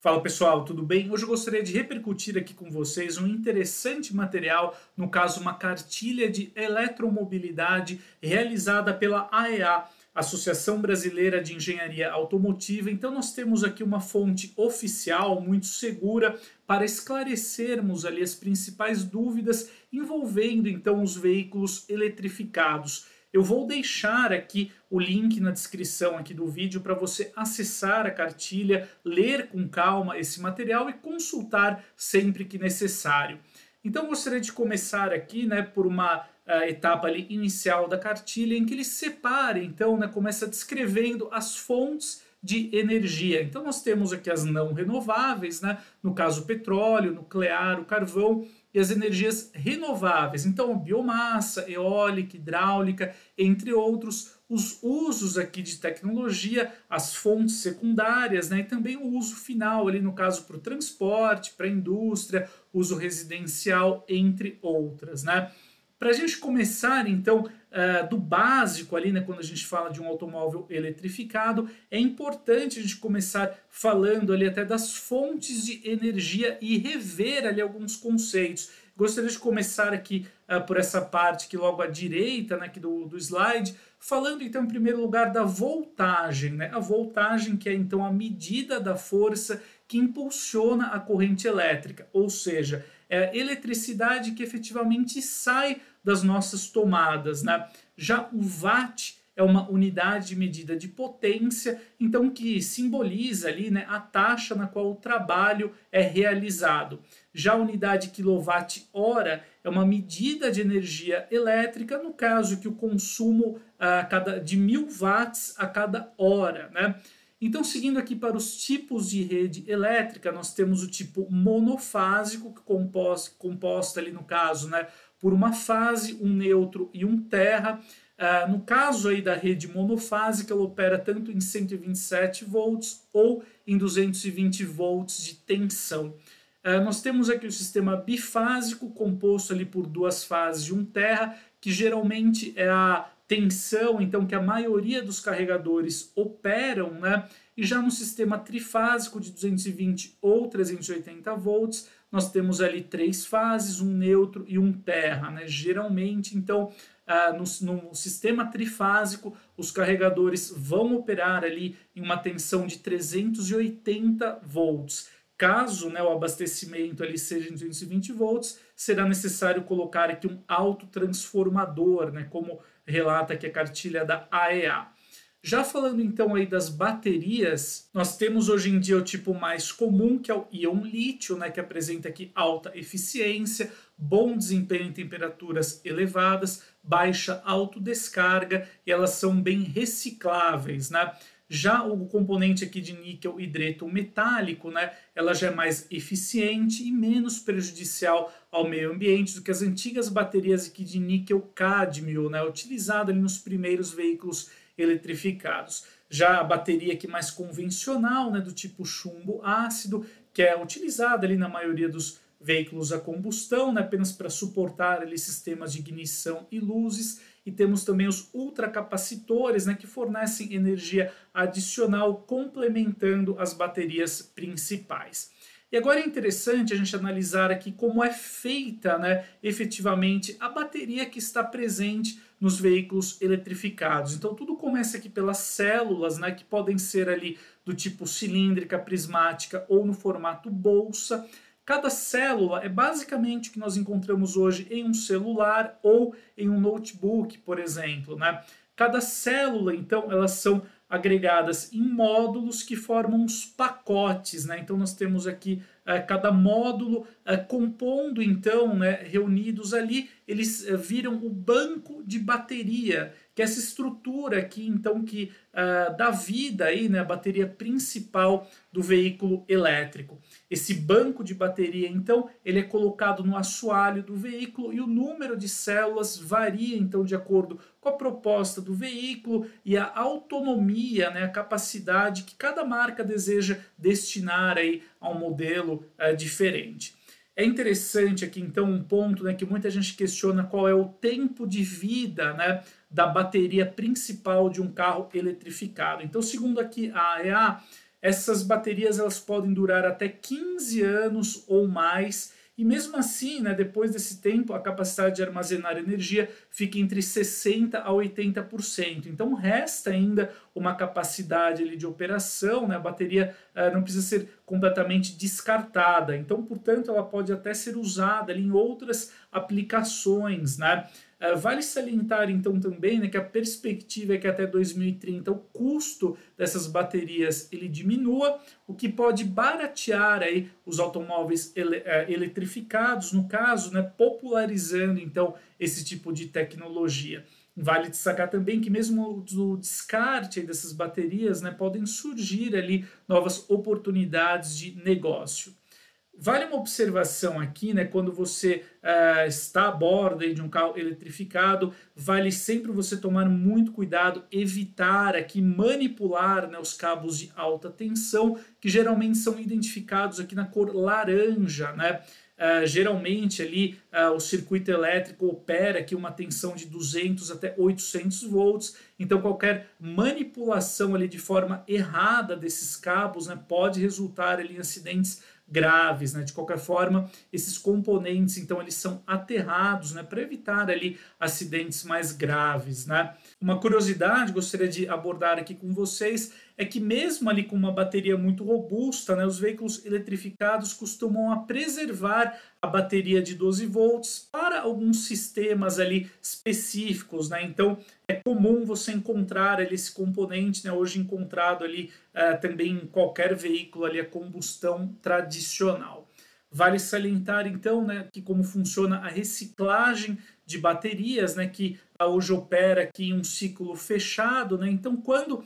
Fala pessoal, tudo bem? Hoje eu gostaria de repercutir aqui com vocês um interessante material, no caso, uma cartilha de eletromobilidade realizada pela AEA, Associação Brasileira de Engenharia Automotiva. Então, nós temos aqui uma fonte oficial muito segura para esclarecermos ali as principais dúvidas envolvendo então os veículos eletrificados. Eu vou deixar aqui o link na descrição aqui do vídeo para você acessar a cartilha, ler com calma esse material e consultar sempre que necessário. Então gostaria de começar aqui, né, por uma uh, etapa ali inicial da cartilha em que ele separa, então, né, começa descrevendo as fontes de energia. Então nós temos aqui as não renováveis, né, no caso petróleo, nuclear, o carvão e as energias renováveis. Então, biomassa, eólica, hidráulica, entre outros, os usos aqui de tecnologia, as fontes secundárias, né, e também o uso final ali no caso para o transporte, para a indústria, uso residencial, entre outras, né? Para a gente começar, então, uh, do básico ali, né, quando a gente fala de um automóvel eletrificado, é importante a gente começar falando ali até das fontes de energia e rever ali alguns conceitos. Gostaria de começar aqui uh, por essa parte que logo à direita né, aqui do, do slide, falando então em primeiro lugar da voltagem, né? A voltagem que é então a medida da força que impulsiona a corrente elétrica, ou seja, é eletricidade que efetivamente sai das nossas tomadas. Né? Já o watt é uma unidade de medida de potência, então que simboliza ali né, a taxa na qual o trabalho é realizado. Já a unidade quilowatt-hora é uma medida de energia elétrica, no caso que o consumo a cada, de mil watts a cada hora. Né? Então, seguindo aqui para os tipos de rede elétrica, nós temos o tipo monofásico, que composto, composto ali no caso, né, por uma fase, um neutro e um terra. Uh, no caso aí da rede monofásica, ela opera tanto em 127 volts ou em 220 volts de tensão. Uh, nós temos aqui o sistema bifásico, composto ali por duas fases de um terra, que geralmente é a tensão, então, que a maioria dos carregadores operam, né? E já no sistema trifásico de 220 ou 380 volts, nós temos ali três fases, um neutro e um terra, né? Geralmente, então, ah, no, no, sistema trifásico, os carregadores vão operar ali em uma tensão de 380 volts. Caso né, o abastecimento ali seja em 220 volts, será necessário colocar aqui um autotransformador, né, como relata aqui a cartilha da AEA. Já falando então aí das baterias, nós temos hoje em dia o tipo mais comum, que é o íon lítio, né, que apresenta aqui alta eficiência, bom desempenho em temperaturas elevadas, baixa autodescarga e elas são bem recicláveis, né? Já o componente aqui de níquel hidreto metálico, né, ela já é mais eficiente e menos prejudicial ao meio ambiente do que as antigas baterias aqui de níquel cádmio, né, utilizada nos primeiros veículos eletrificados. Já a bateria aqui mais convencional, né, do tipo chumbo ácido, que é utilizada ali na maioria dos veículos a combustão, né, apenas para suportar ali sistemas de ignição e luzes, e temos também os ultracapacitores, né, que fornecem energia adicional complementando as baterias principais. E agora é interessante a gente analisar aqui como é feita né, efetivamente a bateria que está presente nos veículos eletrificados. Então tudo começa aqui pelas células, né, que podem ser ali do tipo cilíndrica, prismática ou no formato bolsa. Cada célula é basicamente o que nós encontramos hoje em um celular ou em um notebook, por exemplo. Né? Cada célula, então, elas são agregadas em módulos que formam os pacotes. Né? Então, nós temos aqui cada módulo uh, compondo, então, né, reunidos ali, eles uh, viram o banco de bateria, que é essa estrutura aqui, então, que dá vida aí, né, a bateria principal do veículo elétrico. Esse banco de bateria, então, ele é colocado no assoalho do veículo e o número de células varia, então, de acordo com a proposta do veículo e a autonomia, né, a capacidade que cada marca deseja destinar aí a um modelo uh, diferente. É interessante aqui, então, um ponto né, que muita gente questiona qual é o tempo de vida né, da bateria principal de um carro eletrificado. Então, segundo aqui a AEA, essas baterias elas podem durar até 15 anos ou mais e mesmo assim, né, depois desse tempo, a capacidade de armazenar energia fica entre 60% a 80%. Então resta ainda uma capacidade ali, de operação, né, a bateria uh, não precisa ser completamente descartada. Então, portanto, ela pode até ser usada ali, em outras aplicações. Né? Uh, vale salientar então também né, que a perspectiva é que até 2030 o custo dessas baterias ele diminua, o que pode baratear aí os automóveis ele, uh, eletrificados, no caso, né, popularizando então esse tipo de tecnologia. Vale destacar também que mesmo do descarte dessas baterias, né, podem surgir ali novas oportunidades de negócio. Vale uma observação aqui, né? Quando você uh, está a bordo de um carro eletrificado, vale sempre você tomar muito cuidado, evitar aqui manipular né, os cabos de alta tensão, que geralmente são identificados aqui na cor laranja, né? Uh, geralmente ali uh, o circuito elétrico opera aqui uma tensão de 200 até 800 volts, então qualquer manipulação ali de forma errada desses cabos né, pode resultar ali em acidentes graves, né? De qualquer forma, esses componentes, então, eles são aterrados, né? Para evitar ali acidentes mais graves, né? Uma curiosidade gostaria de abordar aqui com vocês é que mesmo ali com uma bateria muito robusta, né, os veículos eletrificados costumam a preservar a bateria de 12 volts para alguns sistemas ali específicos, né? Então é comum você encontrar ali esse componente, né, hoje encontrado ali uh, também em qualquer veículo ali a combustão tradicional. Vale salientar então, né, que como funciona a reciclagem de baterias, né, que hoje opera aqui em um ciclo fechado, né? Então quando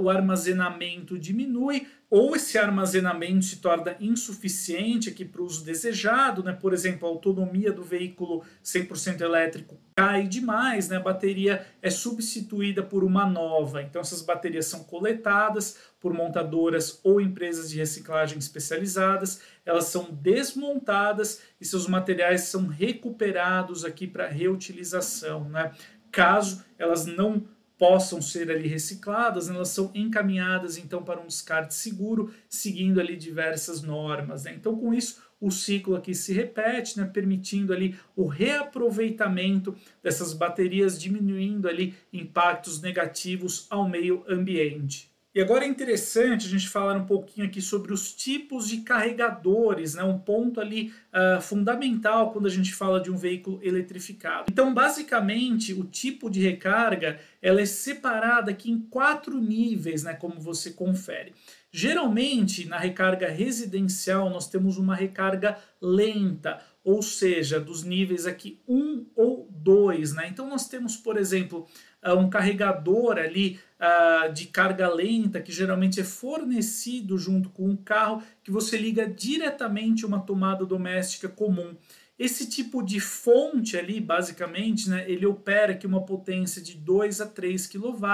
o armazenamento diminui, ou esse armazenamento se torna insuficiente aqui para o uso desejado, né? por exemplo, a autonomia do veículo 100% elétrico cai demais, né? a bateria é substituída por uma nova. Então, essas baterias são coletadas por montadoras ou empresas de reciclagem especializadas, elas são desmontadas e seus materiais são recuperados aqui para reutilização. Né? Caso elas não possam ser ali recicladas, elas são encaminhadas então para um descarte seguro, seguindo ali diversas normas. Né? Então, com isso, o ciclo aqui se repete, né? permitindo ali o reaproveitamento dessas baterias, diminuindo ali impactos negativos ao meio ambiente. E agora é interessante a gente falar um pouquinho aqui sobre os tipos de carregadores, né? um ponto ali uh, fundamental quando a gente fala de um veículo eletrificado. Então, basicamente, o tipo de recarga ela é separada aqui em quatro níveis, né? como você confere. Geralmente, na recarga residencial, nós temos uma recarga lenta, ou seja, dos níveis aqui 1 ou 2. Né? Então, nós temos, por exemplo, ah, um carregador ali uh, de carga lenta, que geralmente é fornecido junto com o carro, que você liga diretamente uma tomada doméstica comum. Esse tipo de fonte ali, basicamente, né, ele opera aqui uma potência de 2 a 3 kW,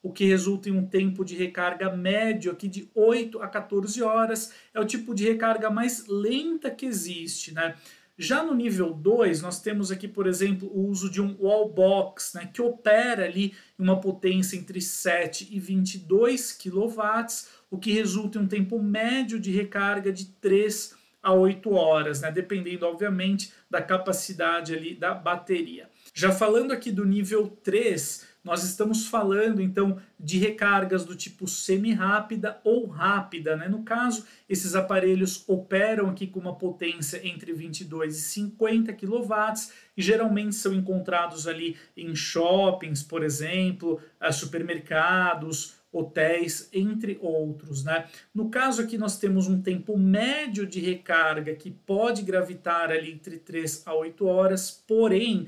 o que resulta em um tempo de recarga médio aqui de 8 a 14 horas. É o tipo de recarga mais lenta que existe, né? Já no nível 2, nós temos aqui, por exemplo, o uso de um wallbox, né, que opera ali uma potência entre 7 e 22 kW, o que resulta em um tempo médio de recarga de 3 a 8 horas, né, dependendo, obviamente, da capacidade ali da bateria. Já falando aqui do nível 3, nós estamos falando então de recargas do tipo semi-rápida ou rápida. Né? No caso, esses aparelhos operam aqui com uma potência entre 22 e 50 kW e geralmente são encontrados ali em shoppings, por exemplo, supermercados, hotéis, entre outros. Né? No caso aqui, nós temos um tempo médio de recarga que pode gravitar ali entre 3 a 8 horas, porém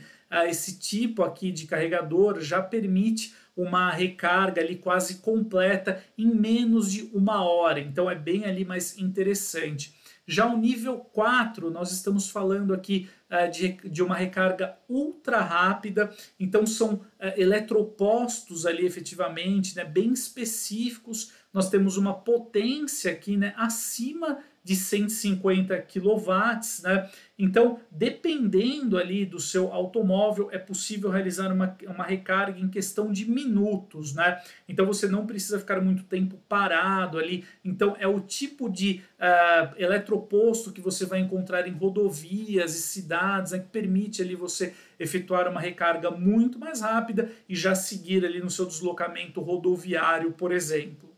esse tipo aqui de carregador já permite uma recarga ali quase completa em menos de uma hora, então é bem ali mais interessante. Já o nível 4, nós estamos falando aqui uh, de, de uma recarga ultra rápida, então são uh, eletropostos ali efetivamente, né, bem específicos. Nós temos uma potência aqui né, acima de 150 kW, né? Então, dependendo ali do seu automóvel, é possível realizar uma, uma recarga em questão de minutos, né? Então você não precisa ficar muito tempo parado ali. Então é o tipo de uh, eletroposto que você vai encontrar em rodovias e cidades, né, que permite ali você efetuar uma recarga muito mais rápida e já seguir ali no seu deslocamento rodoviário, por exemplo.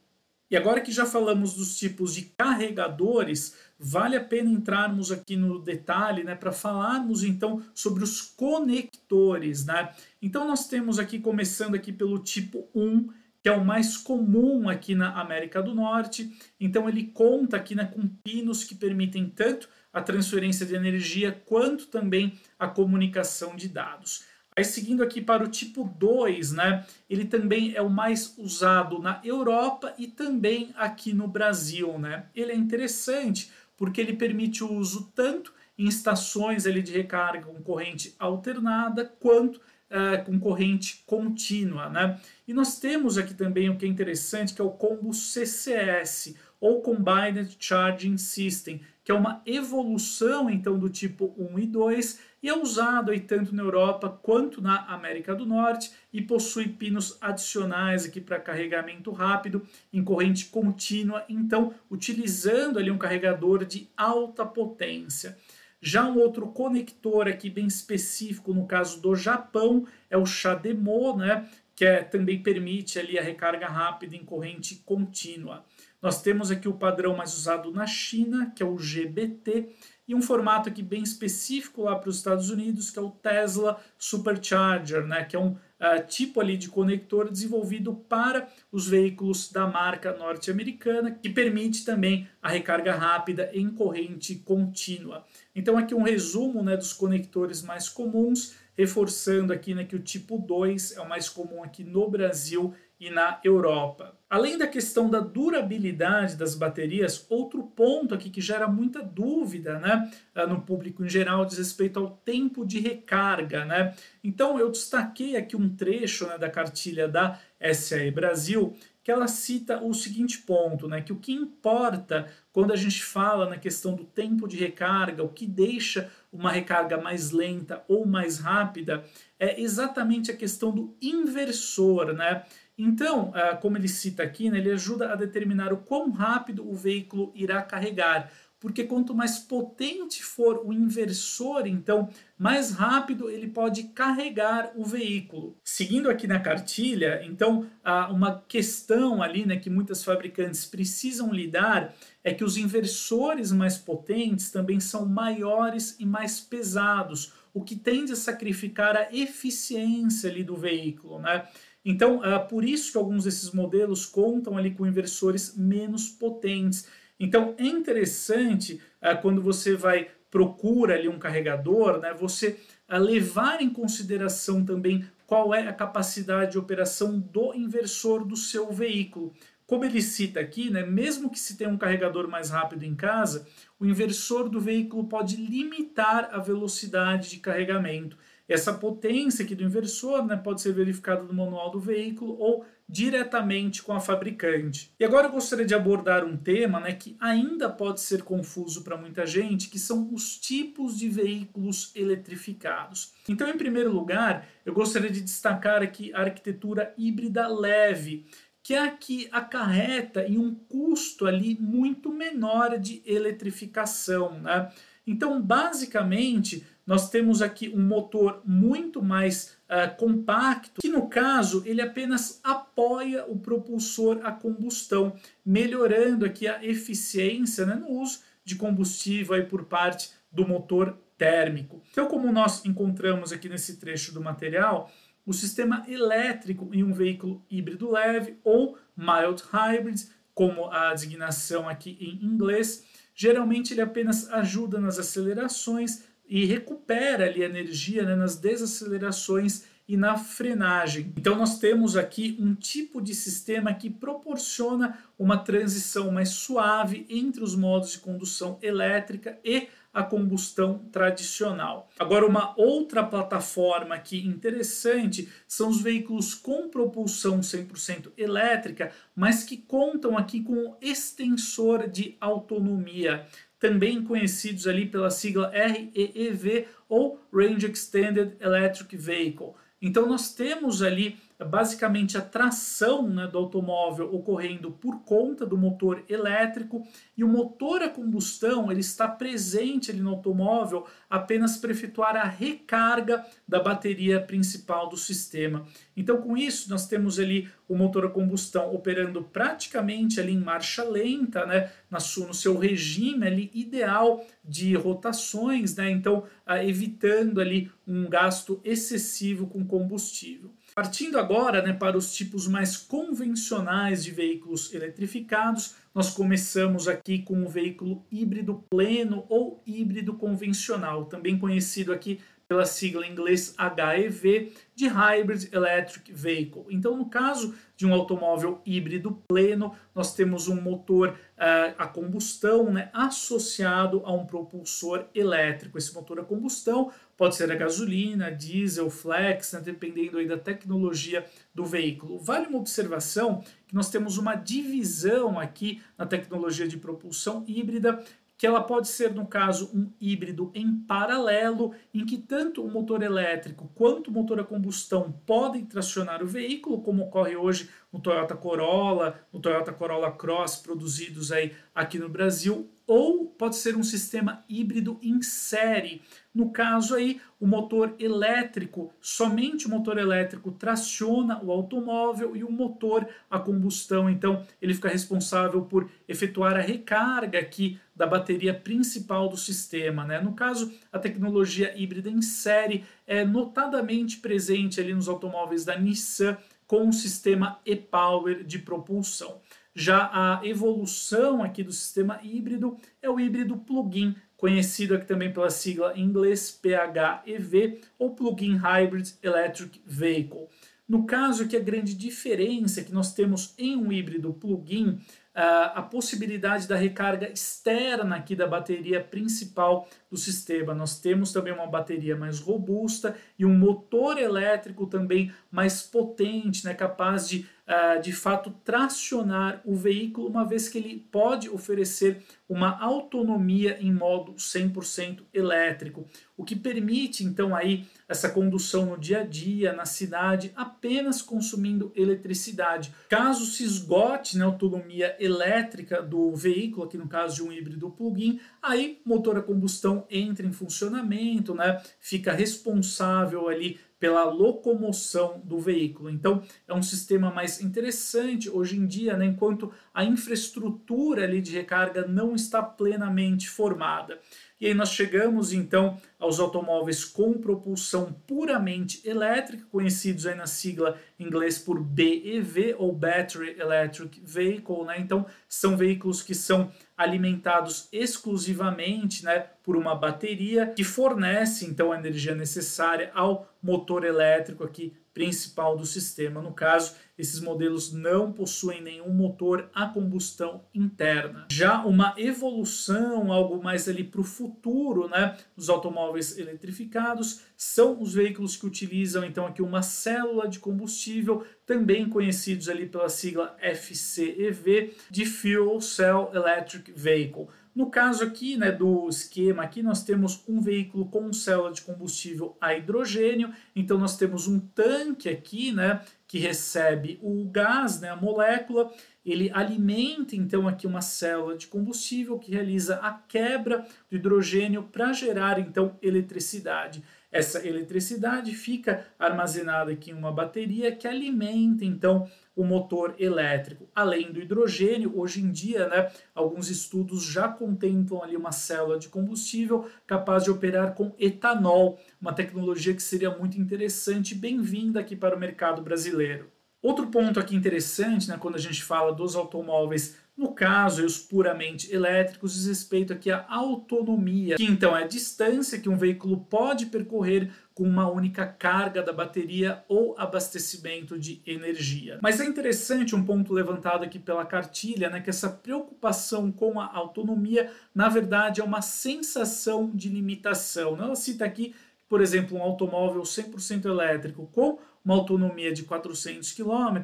E agora que já falamos dos tipos de carregadores, vale a pena entrarmos aqui no detalhe né, para falarmos então sobre os conectores. Né? Então nós temos aqui, começando aqui pelo tipo 1, que é o mais comum aqui na América do Norte. Então ele conta aqui né, com pinos que permitem tanto a transferência de energia quanto também a comunicação de dados. Aí seguindo aqui para o tipo 2, né? Ele também é o mais usado na Europa e também aqui no Brasil, né? Ele é interessante porque ele permite o uso tanto em estações ali de recarga com corrente alternada quanto uh, com corrente contínua, né? E nós temos aqui também o que é interessante, que é o combo CCS, ou Combined Charging System, que é uma evolução então do tipo 1 e 2 e é usado aí tanto na Europa quanto na América do Norte e possui pinos adicionais aqui para carregamento rápido em corrente contínua, então utilizando ali um carregador de alta potência. Já um outro conector aqui bem específico no caso do Japão é o CHAdeMO, né, que é, também permite ali a recarga rápida em corrente contínua. Nós temos aqui o padrão mais usado na China, que é o GBT, e um formato aqui bem específico lá para os Estados Unidos, que é o Tesla Supercharger, né, que é um uh, tipo ali de conector desenvolvido para os veículos da marca norte-americana, que permite também a recarga rápida em corrente contínua. Então aqui um resumo né, dos conectores mais comuns, reforçando aqui né, que o tipo 2 é o mais comum aqui no Brasil e na Europa. Além da questão da durabilidade das baterias, outro ponto aqui que gera muita dúvida né, ah, no público em geral diz respeito ao tempo de recarga. Né? Então eu destaquei aqui um trecho né, da cartilha da SAE Brasil que ela cita o seguinte ponto, né, que o que importa quando a gente fala na questão do tempo de recarga, o que deixa uma recarga mais lenta ou mais rápida, é exatamente a questão do inversor, né? Então, ah, como ele cita aqui, né, ele ajuda a determinar o quão rápido o veículo irá carregar, porque quanto mais potente for o inversor, então mais rápido ele pode carregar o veículo. Seguindo aqui na cartilha, então uma questão ali né, que muitas fabricantes precisam lidar é que os inversores mais potentes também são maiores e mais pesados, o que tende a sacrificar a eficiência ali do veículo, né? Então, uh, por isso que alguns desses modelos contam ali com inversores menos potentes. Então, é interessante uh, quando você vai procura ali um carregador, né, você uh, levar em consideração também qual é a capacidade de operação do inversor do seu veículo. Como ele cita aqui, né, mesmo que se tenha um carregador mais rápido em casa, o inversor do veículo pode limitar a velocidade de carregamento. Essa potência aqui do inversor né, pode ser verificada no manual do veículo ou diretamente com a fabricante. E agora eu gostaria de abordar um tema né, que ainda pode ser confuso para muita gente, que são os tipos de veículos eletrificados. Então, em primeiro lugar, eu gostaria de destacar aqui a arquitetura híbrida leve, que é a que acarreta em um custo ali muito menor de eletrificação. Né? Então, basicamente, nós temos aqui um motor muito mais uh, compacto, que no caso ele apenas apoia o propulsor a combustão, melhorando aqui a eficiência né, no uso de combustível aí por parte do motor térmico. Então, como nós encontramos aqui nesse trecho do material, o sistema elétrico em um veículo híbrido leve ou mild hybrid, como a designação aqui em inglês, geralmente ele apenas ajuda nas acelerações, e recupera ali a energia né, nas desacelerações e na frenagem. Então nós temos aqui um tipo de sistema que proporciona uma transição mais suave entre os modos de condução elétrica e a combustão tradicional. Agora, uma outra plataforma aqui interessante são os veículos com propulsão 100% elétrica, mas que contam aqui com extensor de autonomia, também conhecidos ali pela sigla REEV ou Range Extended Electric Vehicle. Então nós temos ali basicamente a tração né, do automóvel ocorrendo por conta do motor elétrico e o motor a combustão ele está presente ali no automóvel apenas para efetuar a recarga da bateria principal do sistema. Então com isso nós temos ali o motor a combustão operando praticamente ali em marcha lenta, né, no seu regime ali ideal de rotações, né, então evitando ali um gasto excessivo com combustível. Partindo agora né, para os tipos mais convencionais de veículos eletrificados, nós começamos aqui com o veículo híbrido pleno ou híbrido convencional, também conhecido aqui pela sigla em inglês HEV, de Hybrid Electric Vehicle. Então, no caso de um automóvel híbrido pleno, nós temos um motor uh, a combustão né, associado a um propulsor elétrico. Esse motor a combustão pode ser a gasolina, diesel, flex, né, dependendo aí da tecnologia do veículo. Vale uma observação que nós temos uma divisão aqui na tecnologia de propulsão híbrida que ela pode ser, no caso, um híbrido em paralelo, em que tanto o motor elétrico quanto o motor a combustão podem tracionar o veículo, como ocorre hoje no Toyota Corolla, no Toyota Corolla Cross, produzidos aí aqui no Brasil, ou pode ser um sistema híbrido em série. No caso aí, o motor elétrico, somente o motor elétrico traciona o automóvel e o motor a combustão, então ele fica responsável por efetuar a recarga aqui da bateria principal do sistema, né? No caso, a tecnologia híbrida em série é notadamente presente ali nos automóveis da Nissan com o sistema e-Power de propulsão. Já a evolução aqui do sistema híbrido é o híbrido plug-in, conhecido aqui também pela sigla em inglês PHEV ou Plug-in Hybrid Electric Vehicle. No caso aqui, a grande diferença que nós temos em um híbrido plug-in a possibilidade da recarga externa aqui da bateria principal do sistema. Nós temos também uma bateria mais robusta e um motor elétrico também mais potente, né, capaz de uh, de fato tracionar o veículo, uma vez que ele pode oferecer uma autonomia em modo 100% elétrico, o que permite então aí essa condução no dia a dia, na cidade, apenas consumindo eletricidade. Caso se esgote né, a autonomia elétrica do veículo, aqui no caso de um híbrido plug-in, aí motor a combustão entra em funcionamento, né, fica responsável ali pela locomoção do veículo. Então, é um sistema mais interessante hoje em dia, né, enquanto a infraestrutura ali de recarga não está plenamente formada. E aí nós chegamos então aos automóveis com propulsão puramente elétrica, conhecidos aí na sigla em inglês por BEV ou Battery Electric Vehicle, né? Então são veículos que são alimentados exclusivamente, né, por uma bateria que fornece então a energia necessária ao motor elétrico aqui principal do sistema. No caso, esses modelos não possuem nenhum motor a combustão interna. Já uma evolução, algo mais ali para o futuro, né, dos automóveis eletrificados, são os veículos que utilizam então aqui uma célula de combustível, também conhecidos ali pela sigla FCEV, de Fuel Cell Electric Vehicle. No caso aqui, né, do esquema aqui, nós temos um veículo com célula de combustível a hidrogênio, então nós temos um tanque aqui, né, que recebe o gás, né, a molécula, ele alimenta então aqui uma célula de combustível que realiza a quebra do hidrogênio para gerar então eletricidade. Essa eletricidade fica armazenada aqui em uma bateria que alimenta então o motor elétrico. Além do hidrogênio, hoje em dia, né, alguns estudos já contemplam ali uma célula de combustível capaz de operar com etanol, uma tecnologia que seria muito interessante e bem-vinda aqui para o mercado brasileiro. Outro ponto aqui interessante, né, quando a gente fala dos automóveis no caso, os puramente elétricos diz respeito aqui à autonomia, que então é a distância que um veículo pode percorrer com uma única carga da bateria ou abastecimento de energia. Mas é interessante um ponto levantado aqui pela cartilha, né, que essa preocupação com a autonomia, na verdade, é uma sensação de limitação. Né? Ela cita aqui, por exemplo, um automóvel 100% elétrico com uma autonomia de 400 km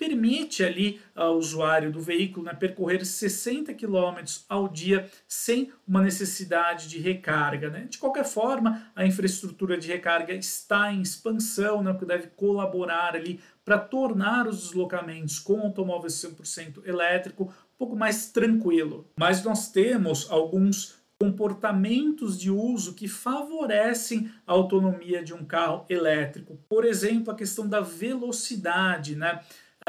permite ali ao usuário do veículo né, percorrer 60 km ao dia sem uma necessidade de recarga. Né? De qualquer forma, a infraestrutura de recarga está em expansão, né, o que deve colaborar ali para tornar os deslocamentos com automóvel 100% elétrico um pouco mais tranquilo. Mas nós temos alguns comportamentos de uso que favorecem a autonomia de um carro elétrico. Por exemplo, a questão da velocidade, né?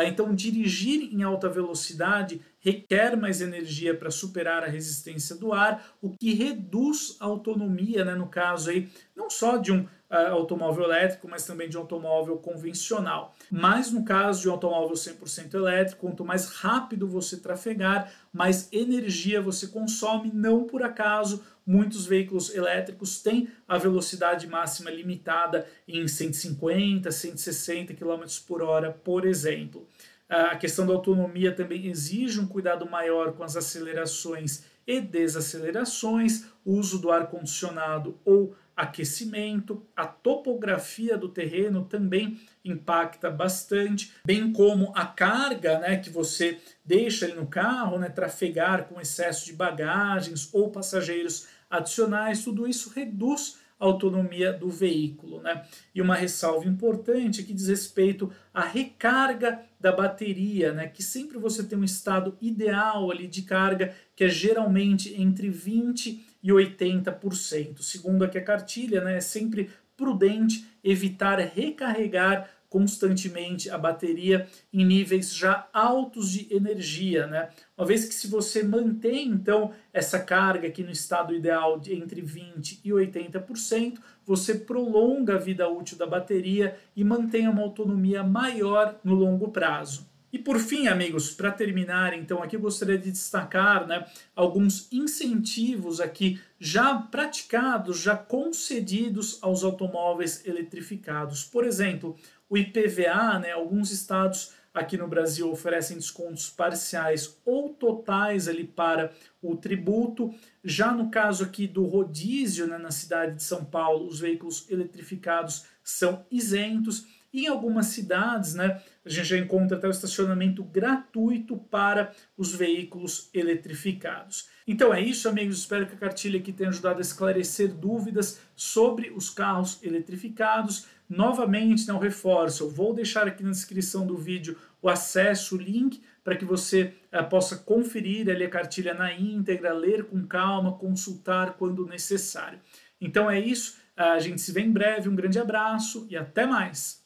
Então, dirigir em alta velocidade requer mais energia para superar a resistência do ar, o que reduz a autonomia, né, no caso aí, não só de um uh, automóvel elétrico, mas também de um automóvel convencional. Mas no caso de um automóvel 100% elétrico, quanto mais rápido você trafegar, mais energia você consome, não por acaso muitos veículos elétricos têm a velocidade máxima limitada em 150, 160 km por hora, por exemplo. A questão da autonomia também exige um cuidado maior com as acelerações e desacelerações, uso do ar-condicionado ou aquecimento, a topografia do terreno também impacta bastante, bem como a carga né, que você deixa ali no carro, né, trafegar com excesso de bagagens ou passageiros adicionais, tudo isso reduz a autonomia do veículo. Né? E uma ressalva importante que diz respeito à recarga da bateria, né? que sempre você tem um estado ideal ali de carga, que é geralmente entre 20% e 80%. Segundo aqui a cartilha, né, é sempre prudente evitar recarregar constantemente a bateria em níveis já altos de energia, né? Uma vez que se você mantém então essa carga aqui no estado ideal de entre 20 e 80%, você prolonga a vida útil da bateria e mantém uma autonomia maior no longo prazo. E por fim, amigos, para terminar, então aqui eu gostaria de destacar né, alguns incentivos aqui já praticados, já concedidos aos automóveis eletrificados. Por exemplo, o IPVA, né, alguns estados aqui no Brasil oferecem descontos parciais ou totais ali para o tributo. Já no caso aqui do rodízio, né, na cidade de São Paulo, os veículos eletrificados são isentos. Em algumas cidades, né, a gente já encontra até o estacionamento gratuito para os veículos eletrificados. Então é isso, amigos. Espero que a cartilha aqui tenha ajudado a esclarecer dúvidas sobre os carros eletrificados. Novamente, não reforço, eu vou deixar aqui na descrição do vídeo o acesso, o link, para que você uh, possa conferir ali a cartilha na íntegra, ler com calma, consultar quando necessário. Então é isso, a gente se vê em breve, um grande abraço e até mais!